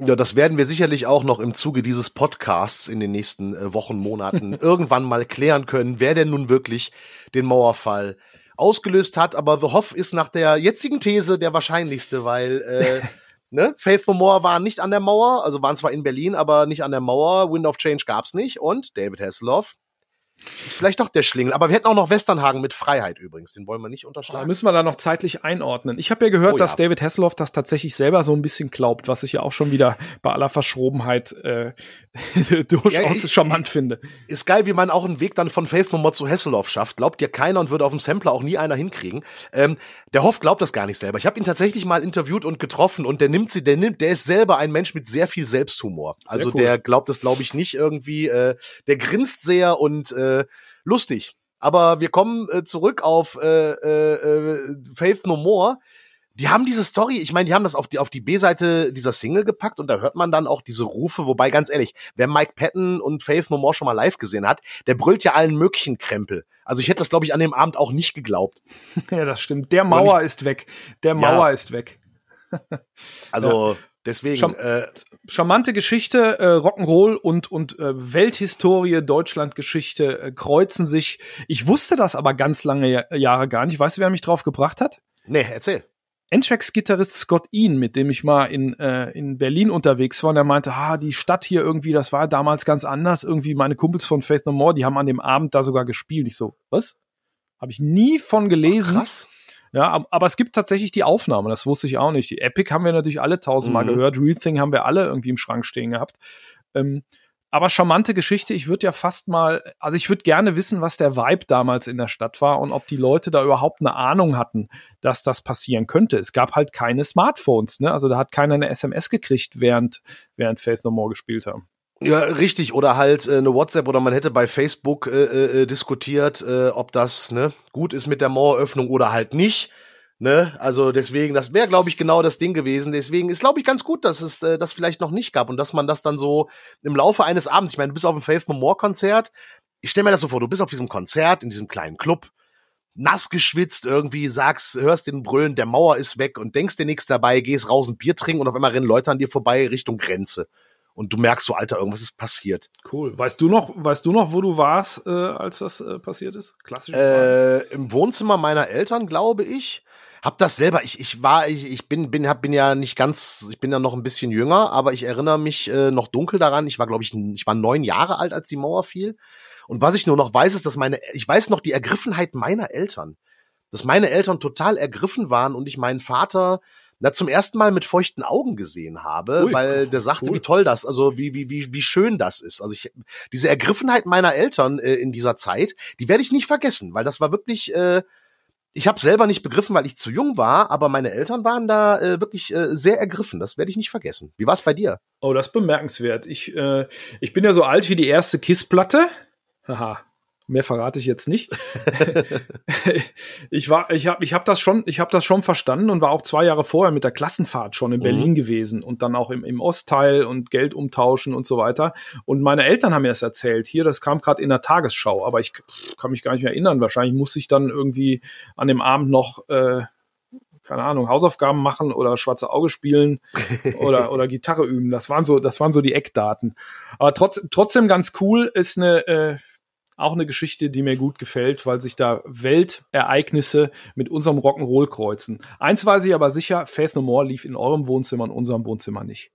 Ja, das werden wir sicherlich auch noch im Zuge dieses Podcasts in den nächsten äh, Wochen, Monaten irgendwann mal klären können, wer denn nun wirklich den Mauerfall ausgelöst hat. Aber The Hoff ist nach der jetzigen These der wahrscheinlichste, weil äh, ne, Faith No More war nicht an der Mauer, also waren zwar in Berlin, aber nicht an der Mauer. Wind of Change gab's nicht. Und David Hasselhoff ist vielleicht doch der Schlingel. Aber wir hätten auch noch Westernhagen mit Freiheit übrigens. Den wollen wir nicht unterschlagen.
Da müssen wir da noch zeitlich einordnen. Ich habe ja gehört, oh, dass David Hasselhoff das tatsächlich selber so ein bisschen glaubt, was ich ja auch schon wieder bei aller Verschrobenheit äh, durchaus ja, ich, charmant finde.
Ist geil, wie man auch einen Weg dann von Faith More zu Hasselhoff schafft. Glaubt dir keiner und würde auf dem Sampler auch nie einer hinkriegen. Ähm, der Hoff glaubt das gar nicht selber. Ich habe ihn tatsächlich mal interviewt und getroffen und der nimmt sie, der nimmt, der ist selber ein Mensch mit sehr viel Selbsthumor. Also cool. der glaubt es, glaube ich, nicht irgendwie. Äh, der grinst sehr und äh, lustig. Aber wir kommen äh, zurück auf äh, äh, äh, Faith No More. Die haben diese Story, ich meine, die haben das auf die, auf die B-Seite dieser Single gepackt und da hört man dann auch diese Rufe, wobei ganz ehrlich, wer Mike Patton und Faith No More schon mal live gesehen hat, der brüllt ja allen möglichen Krempel. Also ich hätte das, glaube ich, an dem Abend auch nicht geglaubt.
Ja, das stimmt. Der Mauer ich, ist weg. Der Mauer ja. ist weg.
also, ja. Deswegen. Charm äh,
charmante Geschichte, äh, Rock'n'Roll und, und äh, Welthistorie, Deutschlandgeschichte äh, kreuzen sich. Ich wusste das aber ganz lange Jahre gar nicht. Weißt du, wer mich drauf gebracht hat?
Nee, erzähl.
N-Tracks-Gitarrist Scott Ian, mit dem ich mal in, äh, in Berlin unterwegs war, und er meinte, ah, die Stadt hier irgendwie, das war damals ganz anders. Irgendwie meine Kumpels von Faith No More, die haben an dem Abend da sogar gespielt. Ich so, was? Habe ich nie von gelesen. Ach, krass. Ja, aber es gibt tatsächlich die Aufnahme, das wusste ich auch nicht. Die Epic haben wir natürlich alle tausendmal mhm. gehört, Real Thing haben wir alle irgendwie im Schrank stehen gehabt. Ähm, aber charmante Geschichte, ich würde ja fast mal, also ich würde gerne wissen, was der Vibe damals in der Stadt war und ob die Leute da überhaupt eine Ahnung hatten, dass das passieren könnte. Es gab halt keine Smartphones, ne? Also da hat keiner eine SMS gekriegt, während, während Faith No More gespielt haben.
Ja, richtig. Oder halt äh, eine WhatsApp oder man hätte bei Facebook äh, äh, diskutiert, äh, ob das ne, gut ist mit der Maueröffnung oder halt nicht. Ne? Also deswegen, das wäre, glaube ich, genau das Ding gewesen. Deswegen ist, glaube ich, ganz gut, dass es äh, das vielleicht noch nicht gab und dass man das dann so im Laufe eines Abends, ich meine, du bist auf dem Faith No More Konzert. Ich stell mir das so vor, du bist auf diesem Konzert in diesem kleinen Club, nass geschwitzt irgendwie, sagst, hörst den Brüllen, der Mauer ist weg und denkst dir nichts dabei, gehst raus ein Bier trinken und auf einmal rennen Leute an dir vorbei Richtung Grenze und du merkst so, Alter, irgendwas ist passiert.
Cool. Weißt du noch, weißt du noch, wo du warst, äh, als das äh, passiert ist?
Klassisch. Äh, Im Wohnzimmer meiner Eltern, glaube ich. Hab das selber, ich, ich war, ich, ich bin, bin, hab, bin ja nicht ganz, ich bin ja noch ein bisschen jünger, aber ich erinnere mich äh, noch dunkel daran. Ich war, glaube ich, ich war neun Jahre alt, als die Mauer fiel. Und was ich nur noch weiß, ist, dass meine, ich weiß noch die Ergriffenheit meiner Eltern. Dass meine Eltern total ergriffen waren und ich meinen Vater na, zum ersten Mal mit feuchten Augen gesehen habe, Ui, weil der sagte, cool. wie toll das, also wie, wie, wie, wie schön das ist. Also ich, diese Ergriffenheit meiner Eltern äh, in dieser Zeit, die werde ich nicht vergessen, weil das war wirklich, äh, ich habe selber nicht begriffen, weil ich zu jung war, aber meine Eltern waren da äh, wirklich äh, sehr ergriffen. Das werde ich nicht vergessen. Wie war es bei dir?
Oh, das ist bemerkenswert. Ich, äh, ich bin ja so alt wie die erste Kissplatte. Haha, Mehr verrate ich jetzt nicht. ich war, ich habe, ich habe das schon, ich habe das schon verstanden und war auch zwei Jahre vorher mit der Klassenfahrt schon in mhm. Berlin gewesen und dann auch im, im Ostteil und Geld umtauschen und so weiter. Und meine Eltern haben mir das erzählt. Hier, das kam gerade in der Tagesschau, aber ich kann mich gar nicht mehr erinnern. Wahrscheinlich muss ich dann irgendwie an dem Abend noch äh, keine Ahnung, Hausaufgaben machen oder schwarze Auge spielen oder, oder Gitarre üben. Das waren so, das waren so die Eckdaten. Aber trotz, trotzdem ganz cool ist eine, äh, auch eine Geschichte, die mir gut gefällt, weil sich da Weltereignisse mit unserem Rock'n'Roll kreuzen. Eins weiß ich aber sicher, Faith No More lief in eurem Wohnzimmer, in unserem Wohnzimmer nicht.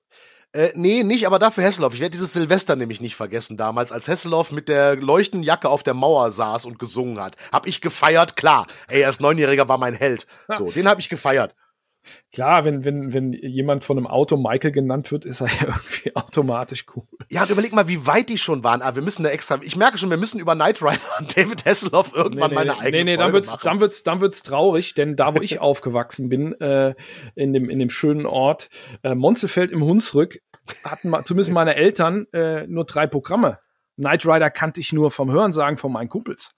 Äh, nee, nicht, aber dafür Hesselhoff. Ich werde dieses Silvester nämlich nicht vergessen damals, als Hesselhoff mit der leuchtenden Jacke auf der Mauer saß und gesungen hat. Hab ich gefeiert, klar. Ey, als Neunjähriger war mein Held. So, den hab ich gefeiert.
Klar, wenn, wenn, wenn jemand von einem Auto Michael genannt wird, ist er ja irgendwie automatisch cool.
Ja, und überleg mal, wie weit die schon waren. Aber wir müssen da extra, ich merke schon, wir müssen über Knight Rider und David Hasselhoff irgendwann nee, nee, meine eigene Nee, nee,
Folge dann wird's,
machen.
dann wird's, dann wird's traurig, denn da, wo ich aufgewachsen bin, äh, in dem, in dem schönen Ort, äh, Monzefeld im Hunsrück, hatten mal, zumindest meine Eltern, äh, nur drei Programme. Knight Rider kannte ich nur vom Hörensagen von meinen Kumpels.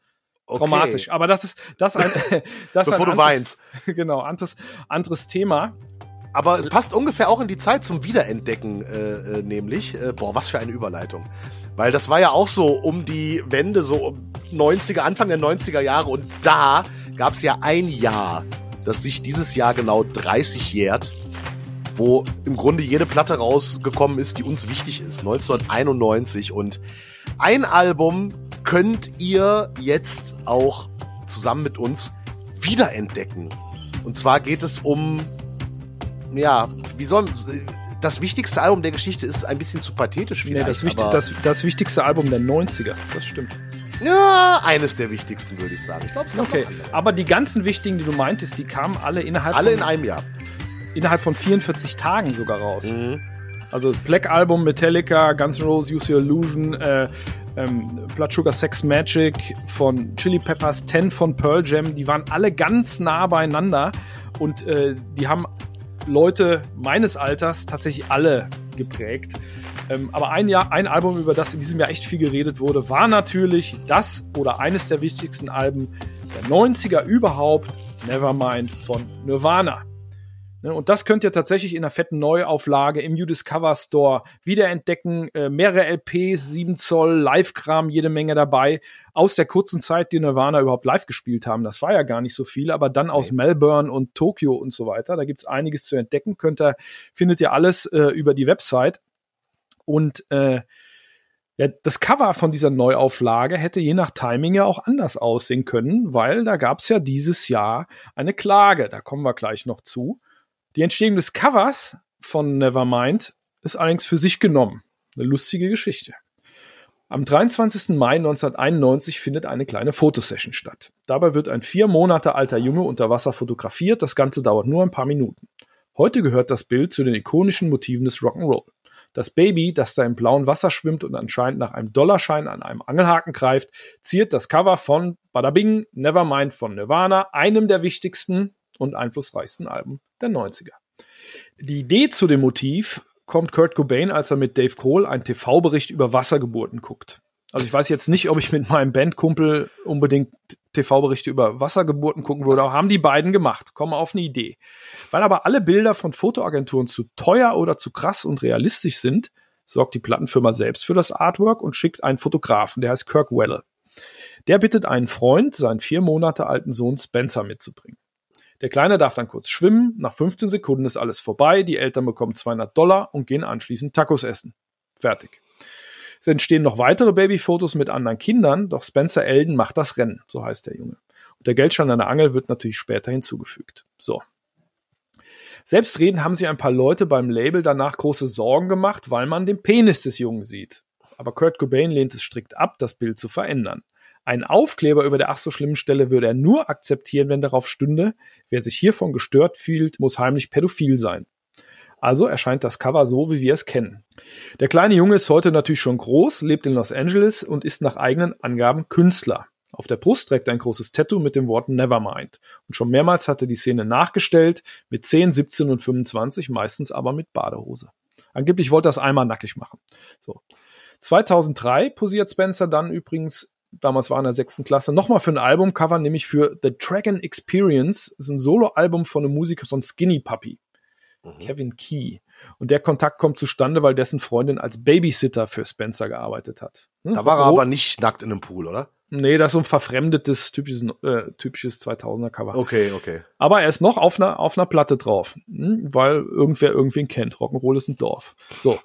Okay. Traumatisch. Aber das ist das ein,
das Bevor
ein
du weinst.
Genau, anderes, anderes Thema.
Aber es passt ungefähr auch in die Zeit zum Wiederentdecken, äh, äh, nämlich. Äh, boah, was für eine Überleitung. Weil das war ja auch so um die Wende, so um 90er, Anfang der 90er Jahre. Und da gab es ja ein Jahr, das sich dieses Jahr genau 30 jährt, wo im Grunde jede Platte rausgekommen ist, die uns wichtig ist. 1991. Und ein Album könnt ihr jetzt auch zusammen mit uns wiederentdecken. Und zwar geht es um ja, wie soll das wichtigste Album der Geschichte ist ein bisschen zu pathetisch
vielleicht. Nee, das, wichtig, das, das wichtigste Album der 90er, das stimmt.
Ja, eines der wichtigsten, würde ich sagen. Ich glaube, es
Okay, aber die ganzen wichtigen, die du meintest, die kamen alle innerhalb
Alle von, in einem Jahr.
Innerhalb von 44 Tagen sogar raus. Mhm. Also Black Album, Metallica, Guns N' Roses, Use Your Illusion, äh, ähm, Blood Sugar Sex Magic von Chili Peppers, Ten von Pearl Jam, die waren alle ganz nah beieinander und äh, die haben Leute meines Alters tatsächlich alle geprägt. Ähm, aber ein, Jahr, ein Album, über das in diesem Jahr echt viel geredet wurde, war natürlich das oder eines der wichtigsten Alben der 90er überhaupt, Nevermind von Nirvana. Ne, und das könnt ihr tatsächlich in einer fetten Neuauflage im You Discover Store wiederentdecken. Äh, mehrere LPs, 7 Zoll, Live-Kram, jede Menge dabei. Aus der kurzen Zeit, die Nirvana überhaupt live gespielt haben. Das war ja gar nicht so viel, aber dann aus nee. Melbourne und Tokio und so weiter. Da gibt's einiges zu entdecken. Könnt ihr, findet ihr alles äh, über die Website. Und äh, ja, das Cover von dieser Neuauflage hätte je nach Timing ja auch anders aussehen können, weil da gab's ja dieses Jahr eine Klage. Da kommen wir gleich noch zu. Die Entstehung des Covers von Nevermind ist allerdings für sich genommen. Eine lustige Geschichte. Am 23. Mai 1991 findet eine kleine Fotosession statt. Dabei wird ein vier Monate alter Junge unter Wasser fotografiert. Das Ganze dauert nur ein paar Minuten. Heute gehört das Bild zu den ikonischen Motiven des Rock'n'Roll. Das Baby, das da im blauen Wasser schwimmt und anscheinend nach einem Dollarschein an einem Angelhaken greift, ziert das Cover von Badabing Nevermind von Nirvana, einem der wichtigsten und einflussreichsten Alben der 90er. Die Idee zu dem Motiv kommt Kurt Cobain, als er mit Dave Grohl einen TV-Bericht über Wassergeburten guckt. Also ich weiß jetzt nicht, ob ich mit meinem Bandkumpel unbedingt TV-Berichte über Wassergeburten gucken würde, aber haben die beiden gemacht, kommen auf eine Idee. Weil aber alle Bilder von Fotoagenturen zu teuer oder zu krass und realistisch sind, sorgt die Plattenfirma selbst für das Artwork und schickt einen Fotografen, der heißt Kirk Weller. Der bittet einen Freund, seinen vier Monate alten Sohn Spencer mitzubringen. Der Kleine darf dann kurz schwimmen, nach 15 Sekunden ist alles vorbei, die Eltern bekommen 200 Dollar und gehen anschließend Tacos essen. Fertig. Es entstehen noch weitere Babyfotos mit anderen Kindern, doch Spencer Elden macht das Rennen, so heißt der Junge. Und der Geldschein an der Angel wird natürlich später hinzugefügt. So. Selbstredend haben sich ein paar Leute beim Label danach große Sorgen gemacht, weil man den Penis des Jungen sieht. Aber Kurt Cobain lehnt es strikt ab, das Bild zu verändern. Ein Aufkleber über der ach so schlimmen Stelle würde er nur akzeptieren, wenn darauf stünde, wer sich hiervon gestört fühlt, muss heimlich pädophil sein. Also erscheint das Cover so, wie wir es kennen. Der kleine Junge ist heute natürlich schon groß, lebt in Los Angeles und ist nach eigenen Angaben Künstler. Auf der Brust trägt er ein großes Tattoo mit den Worten Nevermind. Und schon mehrmals hat er die Szene nachgestellt, mit 10, 17 und 25, meistens aber mit Badehose. Angeblich wollte er es einmal nackig machen. So. 2003 posiert Spencer dann übrigens damals war in der sechsten Klasse, nochmal für ein Albumcover, nämlich für The Dragon Experience. Das ist ein Soloalbum von einem Musiker von Skinny Puppy, mhm. Kevin Key. Und der Kontakt kommt zustande, weil dessen Freundin als Babysitter für Spencer gearbeitet hat.
Hm? Da war er aber nicht nackt in einem Pool, oder?
Nee, das ist so ein verfremdetes, typisches, äh, typisches 2000er-Cover.
Okay, okay.
Aber er ist noch auf einer, auf einer Platte drauf, hm, weil irgendwer irgendwen kennt. Rock'n'Roll ist ein Dorf. So.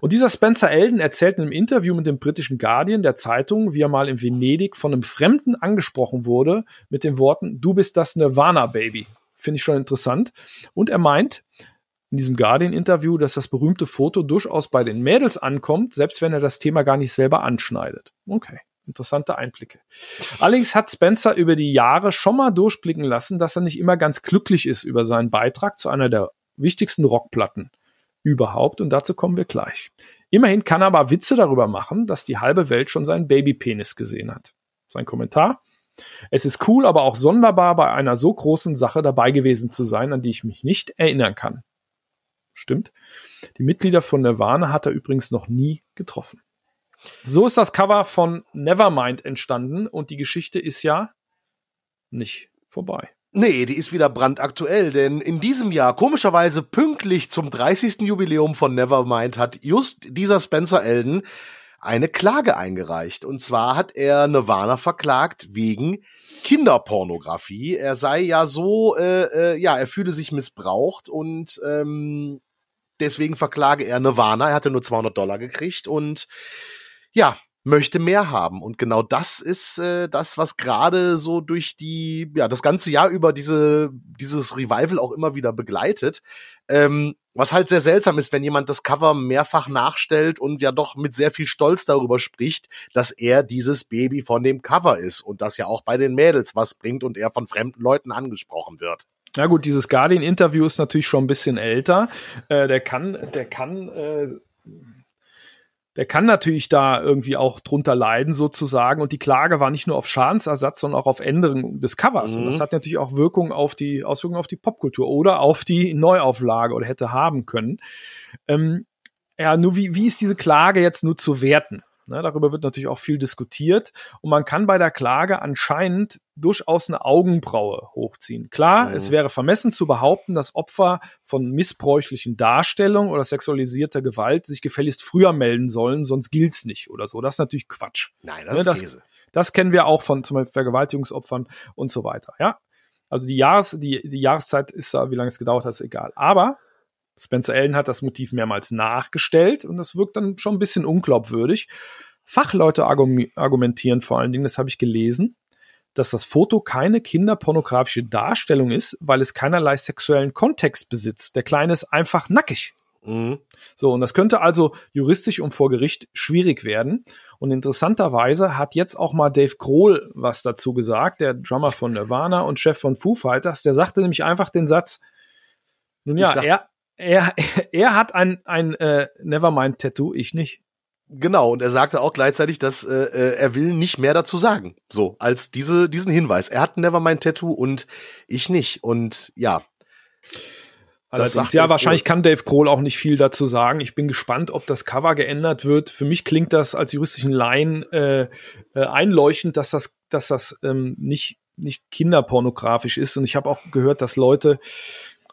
Und dieser Spencer Elden erzählt in einem Interview mit dem britischen Guardian der Zeitung, wie er mal in Venedig von einem Fremden angesprochen wurde mit den Worten, du bist das Nirvana-Baby. Finde ich schon interessant. Und er meint, in diesem Guardian-Interview, dass das berühmte Foto durchaus bei den Mädels ankommt, selbst wenn er das Thema gar nicht selber anschneidet. Okay interessante Einblicke. Allerdings hat Spencer über die Jahre schon mal durchblicken lassen, dass er nicht immer ganz glücklich ist über seinen Beitrag zu einer der wichtigsten Rockplatten überhaupt und dazu kommen wir gleich. Immerhin kann er aber Witze darüber machen, dass die halbe Welt schon seinen Babypenis gesehen hat. Sein Kommentar? Es ist cool, aber auch sonderbar, bei einer so großen Sache dabei gewesen zu sein, an die ich mich nicht erinnern kann. Stimmt. Die Mitglieder von Nirvana hat er übrigens noch nie getroffen. So ist das Cover von Nevermind entstanden und die Geschichte ist ja nicht vorbei.
Nee, die ist wieder brandaktuell, denn in diesem Jahr, komischerweise pünktlich zum 30. Jubiläum von Nevermind, hat just dieser Spencer Elden eine Klage eingereicht. Und zwar hat er Nirvana verklagt wegen Kinderpornografie. Er sei ja so, äh, äh, ja, er fühle sich missbraucht und ähm, deswegen verklage er Nirvana. Er hatte nur 200 Dollar gekriegt und ja, möchte mehr haben. Und genau das ist äh, das, was gerade so durch die, ja, das ganze Jahr über diese, dieses Revival auch immer wieder begleitet. Ähm, was halt sehr seltsam ist, wenn jemand das Cover mehrfach nachstellt und ja doch mit sehr viel Stolz darüber spricht, dass er dieses Baby von dem Cover ist und das ja auch bei den Mädels was bringt und er von fremden Leuten angesprochen wird.
Na gut, dieses Guardian-Interview ist natürlich schon ein bisschen älter. Äh, der kann, der kann äh, der kann natürlich da irgendwie auch drunter leiden sozusagen. Und die Klage war nicht nur auf Schadensersatz, sondern auch auf Änderung des Covers. Mhm. Und das mhm. hat natürlich auch Wirkung auf die Auswirkungen auf die Popkultur oder auf die Neuauflage oder hätte haben können. Ähm, ja, nur wie, wie ist diese Klage jetzt nur zu werten? Ne, darüber wird natürlich auch viel diskutiert. Und man kann bei der Klage anscheinend durchaus eine Augenbraue hochziehen. Klar, mhm. es wäre vermessen zu behaupten, dass Opfer von missbräuchlichen Darstellungen oder sexualisierter Gewalt sich gefälligst früher melden sollen, sonst gilt's nicht oder so. Das ist natürlich Quatsch.
Nein, das ne, ist Käse.
Das kennen wir auch von zum Beispiel Vergewaltigungsopfern und so weiter. Ja, also die Jahres, die, die Jahreszeit ist da, wie lange es gedauert hat, ist egal. Aber Spencer Allen hat das Motiv mehrmals nachgestellt und das wirkt dann schon ein bisschen unglaubwürdig. Fachleute argumentieren vor allen Dingen, das habe ich gelesen, dass das Foto keine kinderpornografische Darstellung ist, weil es keinerlei sexuellen Kontext besitzt. Der Kleine ist einfach nackig. Mhm. So, und das könnte also juristisch und vor Gericht schwierig werden. Und interessanterweise hat jetzt auch mal Dave Grohl was dazu gesagt, der Drummer von Nirvana und Chef von Foo Fighters. Der sagte nämlich einfach den Satz, nun ja, er, er, er hat ein, ein äh, Nevermind-Tattoo, ich nicht.
Genau, und er sagte auch gleichzeitig, dass äh, äh, er will nicht mehr dazu sagen, so als diese diesen Hinweis. Er hat ein Nevermind-Tattoo und ich nicht. Und ja,
Allerdings, ja, wahrscheinlich kann Dave Grohl auch nicht viel dazu sagen. Ich bin gespannt, ob das Cover geändert wird. Für mich klingt das als juristischen Laien äh, äh, einleuchtend, dass das, dass das ähm, nicht, nicht kinderpornografisch ist. Und ich habe auch gehört, dass Leute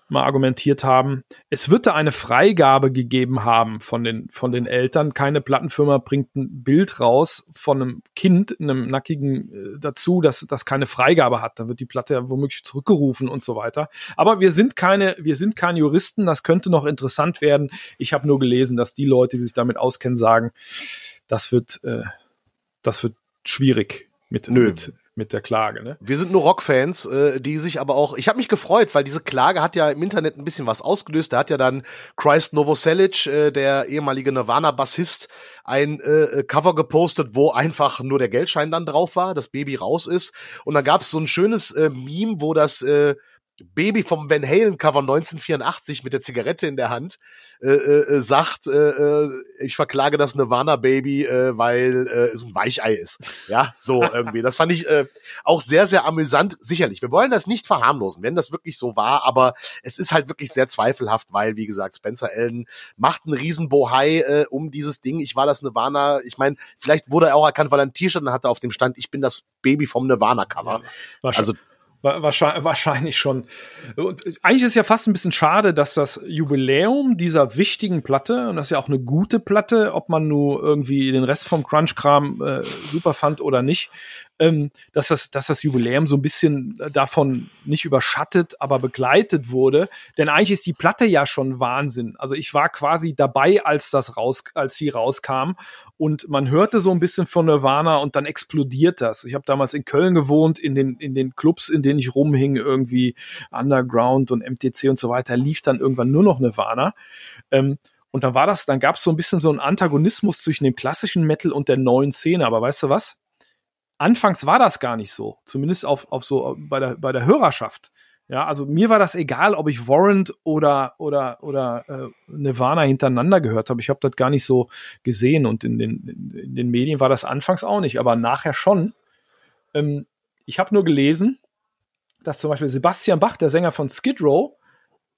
mal argumentiert haben, es wird da eine Freigabe gegeben haben von den, von den Eltern. Keine Plattenfirma bringt ein Bild raus von einem Kind, einem nackigen äh, dazu, dass das keine Freigabe hat. Dann wird die Platte ja womöglich zurückgerufen und so weiter. Aber wir sind keine, wir sind keine Juristen. Das könnte noch interessant werden. Ich habe nur gelesen, dass die Leute, die sich damit auskennen, sagen, das wird, äh, das wird schwierig mit,
Nö.
mit mit der Klage. Ne?
Wir sind nur Rockfans, äh, die sich aber auch. Ich habe mich gefreut, weil diese Klage hat ja im Internet ein bisschen was ausgelöst. Da hat ja dann Christ Novoselic, äh, der ehemalige Nirvana-Bassist, ein äh, Cover gepostet, wo einfach nur der Geldschein dann drauf war, das Baby raus ist. Und dann gab es so ein schönes äh, Meme, wo das äh, Baby vom Van Halen Cover 1984 mit der Zigarette in der Hand äh, äh, äh, sagt, äh, äh, ich verklage das Nirvana Baby, äh, weil äh, es ein Weichei ist. Ja, so irgendwie. Das fand ich äh, auch sehr, sehr amüsant. Sicherlich, wir wollen das nicht verharmlosen, wenn das wirklich so war, aber es ist halt wirklich sehr zweifelhaft, weil, wie gesagt, Spencer Allen macht einen riesen Bohai äh, um dieses Ding. Ich war das Nirvana, ich meine, vielleicht wurde er auch erkannt, weil er ein T-Shirt hatte auf dem Stand, ich bin das Baby vom Nirvana Cover.
Ja, also Wahrscheinlich, schon. Eigentlich ist ja fast ein bisschen schade, dass das Jubiläum dieser wichtigen Platte, und das ist ja auch eine gute Platte, ob man nur irgendwie den Rest vom Crunch-Kram äh, super fand oder nicht, ähm, dass, das, dass das Jubiläum so ein bisschen davon nicht überschattet, aber begleitet wurde. Denn eigentlich ist die Platte ja schon Wahnsinn. Also ich war quasi dabei, als das raus, als sie rauskam und man hörte so ein bisschen von Nirvana und dann explodiert das. Ich habe damals in Köln gewohnt, in den, in den Clubs, in denen ich rumhing, irgendwie Underground und MTC und so weiter, lief dann irgendwann nur noch Nirvana. Ähm, und dann war das, dann gab es so ein bisschen so einen Antagonismus zwischen dem klassischen Metal und der neuen Szene. Aber weißt du was? Anfangs war das gar nicht so. Zumindest auf, auf so bei der, bei der Hörerschaft. Ja, also mir war das egal, ob ich Warrant oder oder oder äh, Nirvana hintereinander gehört habe. Ich habe das gar nicht so gesehen und in den in den Medien war das anfangs auch nicht, aber nachher schon. Ähm, ich habe nur gelesen, dass zum Beispiel Sebastian Bach, der Sänger von Skid Row,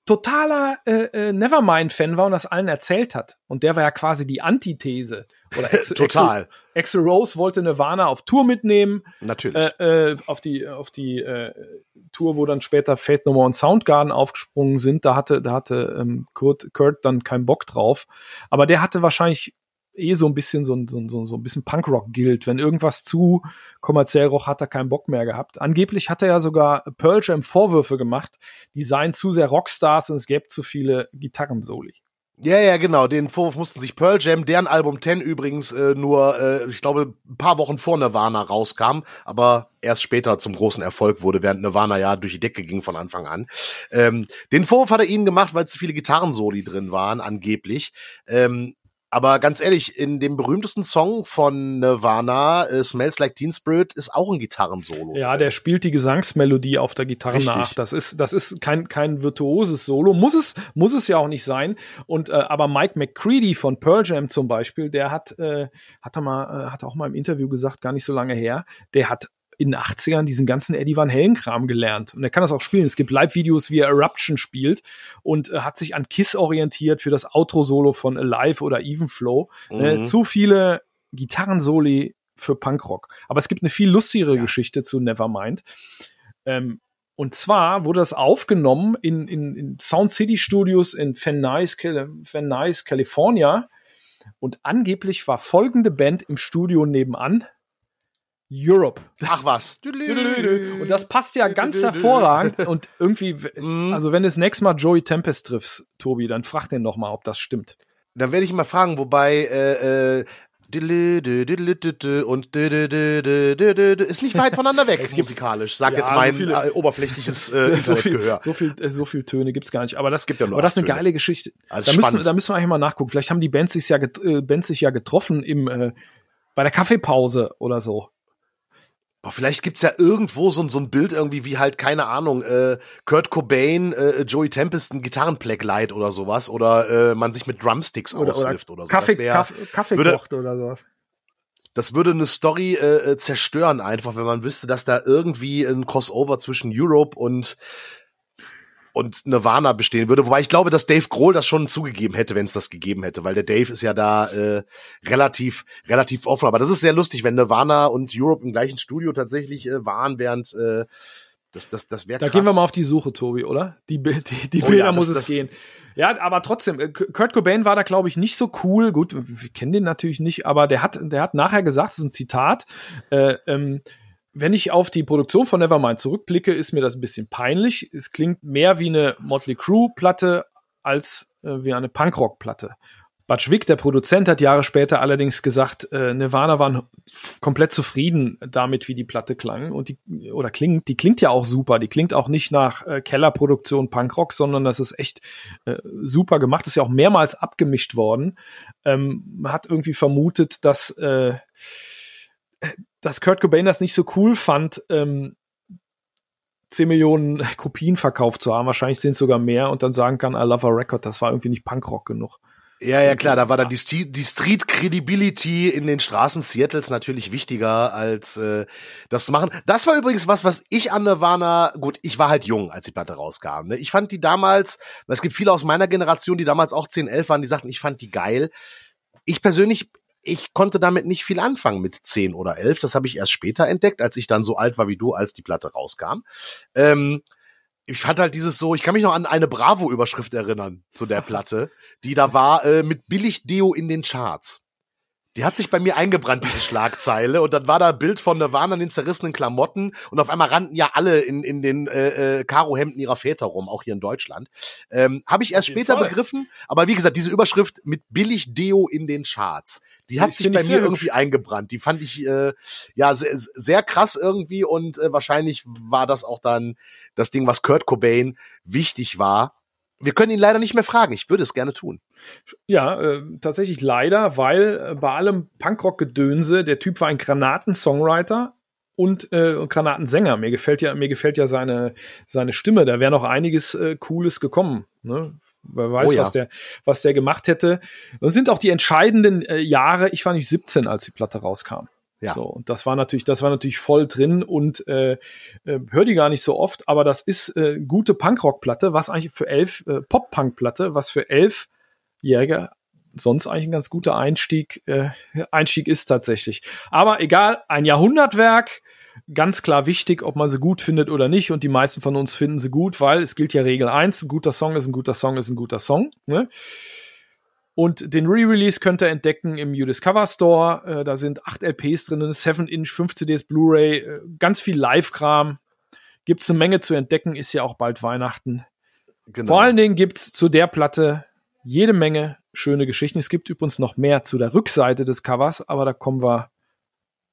totaler äh, äh, Nevermind-Fan war und das allen erzählt hat. Und der war ja quasi die Antithese.
Oder Ex Total.
Axel Rose wollte Nirvana auf Tour mitnehmen.
Natürlich.
Äh, äh, auf die, auf die äh, Tour, wo dann später Fate No More und Soundgarden aufgesprungen sind. Da hatte, da hatte ähm, Kurt, Kurt dann keinen Bock drauf. Aber der hatte wahrscheinlich eh so ein bisschen so, so, so, so ein bisschen Punkrock gilt. Wenn irgendwas zu kommerziell roch, hat er keinen Bock mehr gehabt. Angeblich hat er ja sogar Pearl Jam Vorwürfe gemacht, die seien zu sehr Rockstars und es gäbe zu viele Gitarrensoli.
Ja, ja, genau. Den Vorwurf mussten sich Pearl Jam, deren Album 10 übrigens äh, nur, äh, ich glaube, ein paar Wochen vor Nirvana rauskam, aber erst später zum großen Erfolg wurde, während Nirvana ja durch die Decke ging von Anfang an. Ähm, den Vorwurf hat er ihnen gemacht, weil zu viele Gitarrensoli drin waren, angeblich. Ähm, aber ganz ehrlich, in dem berühmtesten Song von Nirvana, äh, Smells Like Teen Spirit, ist auch ein Gitarrensolo.
Ja, der spielt die Gesangsmelodie auf der Gitarre Richtig. nach. Das ist, das ist kein, kein virtuoses Solo. Muss es, muss es ja auch nicht sein. Und, äh, aber Mike McCready von Pearl Jam zum Beispiel, der hat, äh, hat er mal, äh, hat auch mal im Interview gesagt, gar nicht so lange her, der hat in den 80ern diesen ganzen Eddie Van Halen Kram gelernt. Und er kann das auch spielen. Es gibt Live-Videos, wie er Eruption spielt und äh, hat sich an Kiss orientiert für das Outro-Solo von Alive oder Even Flow. Äh, mhm. Äh, zu viele Gitarrensoli für Punkrock. Aber es gibt eine viel lustigere ja. Geschichte zu Nevermind. Ähm, und zwar wurde das aufgenommen in, in, in Sound City Studios in Van Nuys, Van Nuys, California. Und angeblich war folgende Band im Studio nebenan. Europe.
Ach was.
Und das passt ja ganz hervorragend. Und irgendwie, also wenn du das nächste Mal Joey Tempest triffst, Tobi, dann frag den noch mal, ob das stimmt.
Dann werde ich mal fragen, wobei äh, äh, und ist nicht weit voneinander weg es musikalisch. Sag ja, jetzt mein so viele, äh, oberflächliches äh,
so viel, so viel, so viel Töne gibt's gar nicht. Aber das gibt ja nur. Aber das ist eine Töne. geile Geschichte. Also da, müssen, da müssen wir eigentlich mal nachgucken. Vielleicht haben die Bands sich ja, Bands sich ja getroffen im äh, bei der Kaffeepause oder so.
Boah, vielleicht gibt's ja irgendwo so, so ein Bild irgendwie wie halt, keine Ahnung, äh, Kurt Cobain, äh, Joey Tempest ein Gitarrenpleck leiht oder sowas. Oder äh, man sich mit Drumsticks oder, aushilft oder, oder
so. Kaffee, wär, Kaffee, Kaffee würde, kocht oder sowas.
Das würde eine Story äh, äh, zerstören einfach, wenn man wüsste, dass da irgendwie ein Crossover zwischen Europe und und Nirvana bestehen würde. Wobei ich glaube, dass Dave Grohl das schon zugegeben hätte, wenn es das gegeben hätte, weil der Dave ist ja da äh, relativ relativ offen. Aber das ist sehr lustig, wenn Nirvana und Europe im gleichen Studio tatsächlich äh, waren, während äh, das, das, das wäre
Da gehen wir mal auf die Suche, Tobi, oder? Die, die, die oh, Bilder ja, das, muss es das, gehen. Ja, aber trotzdem, äh, Kurt Cobain war da, glaube ich, nicht so cool. Gut, wir kennen den natürlich nicht, aber der hat, der hat nachher gesagt, das ist ein Zitat, äh, ähm, wenn ich auf die Produktion von Nevermind zurückblicke, ist mir das ein bisschen peinlich. Es klingt mehr wie eine Motley Crue-Platte als äh, wie eine Punkrock-Platte. Butch Vig, der Produzent, hat Jahre später allerdings gesagt, äh, Nirvana waren komplett zufrieden damit, wie die Platte klang und die oder klingt. Die klingt ja auch super. Die klingt auch nicht nach äh, Kellerproduktion Punkrock, sondern das ist echt äh, super gemacht. Ist ja auch mehrmals abgemischt worden. Ähm, man hat irgendwie vermutet, dass äh, dass Kurt Cobain das nicht so cool fand, ähm, 10 Millionen Kopien verkauft zu haben. Wahrscheinlich sind es sogar mehr und dann sagen kann, I love a record, das war irgendwie nicht Punkrock genug.
Ja, ja, klar, da war dann die, die Street Credibility in den Straßen Seattles natürlich wichtiger als äh, das zu machen. Das war übrigens was, was ich an Nirvana, gut, ich war halt jung, als die Platte rauskam. Ne? Ich fand die damals, es gibt viele aus meiner Generation, die damals auch 10, 11 waren, die sagten, ich fand die geil. Ich persönlich ich konnte damit nicht viel anfangen mit zehn oder elf. Das habe ich erst später entdeckt, als ich dann so alt war wie du, als die Platte rauskam. Ähm, ich fand halt dieses so, ich kann mich noch an eine Bravo-Überschrift erinnern zu der Platte, die da war äh, mit billig Deo in den Charts. Die hat sich bei mir eingebrannt, diese Schlagzeile. Und dann war da ein Bild von Nirvana in den zerrissenen Klamotten. Und auf einmal rannten ja alle in, in den äh, äh, Karohemden ihrer Väter rum, auch hier in Deutschland. Ähm, Habe ich erst später Fall. begriffen. Aber wie gesagt, diese Überschrift mit billig Deo in den Charts, die hat sich bei mir irgendwie hübsch. eingebrannt. Die fand ich äh, ja sehr, sehr krass irgendwie. Und äh, wahrscheinlich war das auch dann das Ding, was Kurt Cobain wichtig war. Wir können ihn leider nicht mehr fragen. Ich würde es gerne tun.
Ja, äh, tatsächlich leider, weil äh, bei allem Punkrock-Gedönse, der Typ war ein Granaten-Songwriter und äh, Granatensänger. Mir gefällt ja, mir gefällt ja seine, seine Stimme. Da wäre noch einiges äh, Cooles gekommen. Ne? Wer weiß, oh ja. was, der, was der gemacht hätte. Das sind auch die entscheidenden äh, Jahre. Ich war nicht 17, als die Platte rauskam. Ja. So, und das war natürlich, das war natürlich voll drin und äh, äh, hör die gar nicht so oft, aber das ist äh, gute Punkrock-Platte, was eigentlich für elf, äh, Pop-Punk-Platte, was für elfjährige sonst eigentlich ein ganz guter Einstieg, äh, Einstieg ist tatsächlich. Aber egal, ein Jahrhundertwerk, ganz klar wichtig, ob man sie gut findet oder nicht. Und die meisten von uns finden sie gut, weil es gilt ja Regel eins: ein guter Song ist ein guter Song ist ein guter Song. Ne? Und den Re-Release könnt ihr entdecken im You Discover Store. Äh, da sind acht LPs drin, 7-Inch, 5 CDs, Blu-ray, äh, ganz viel Live-Kram. Gibt's eine Menge zu entdecken, ist ja auch bald Weihnachten. Genau. Vor allen Dingen gibt's zu der Platte jede Menge schöne Geschichten. Es gibt übrigens noch mehr zu der Rückseite des Covers, aber da kommen wir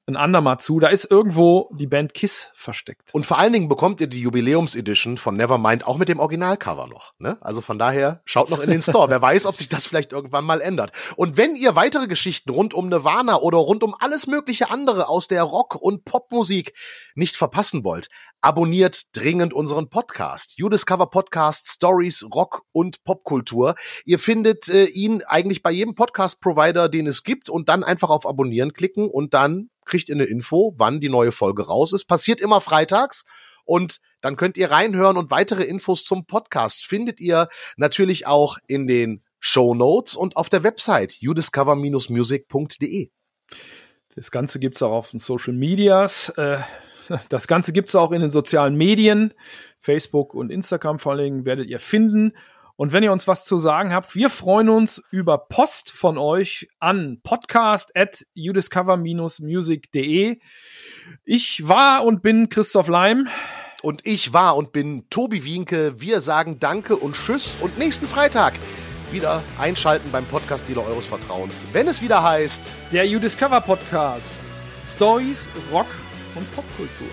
ein andermal zu. Da ist irgendwo die Band Kiss versteckt.
Und vor allen Dingen bekommt ihr die Jubiläumsedition von Nevermind auch mit dem Originalcover noch. Ne? Also von daher schaut noch in den Store. Wer weiß, ob sich das vielleicht irgendwann mal ändert. Und wenn ihr weitere Geschichten rund um Nirvana oder rund um alles mögliche andere aus der Rock- und Popmusik nicht verpassen wollt, abonniert dringend unseren Podcast. You Discover Podcast Stories, Rock und Popkultur. Ihr findet äh, ihn eigentlich bei jedem Podcast-Provider, den es gibt und dann einfach auf Abonnieren klicken und dann kriegt ihr eine Info, wann die neue Folge raus ist. Passiert immer freitags. Und dann könnt ihr reinhören und weitere Infos zum Podcast findet ihr natürlich auch in den Show Notes und auf der Website youdiscover-music.de.
Das Ganze gibt's auch auf den Social Medias. Äh, das Ganze gibt's auch in den sozialen Medien. Facebook und Instagram vor allem werdet ihr finden. Und wenn ihr uns was zu sagen habt, wir freuen uns über Post von euch an podcast at udiscover-music.de. Ich war und bin Christoph Leim.
Und ich war und bin Tobi Wienke. Wir sagen Danke und Tschüss und nächsten Freitag wieder einschalten beim Podcast Dealer eures Vertrauens, wenn es wieder heißt
der You Discover Podcast. Stories, Rock und Popkultur.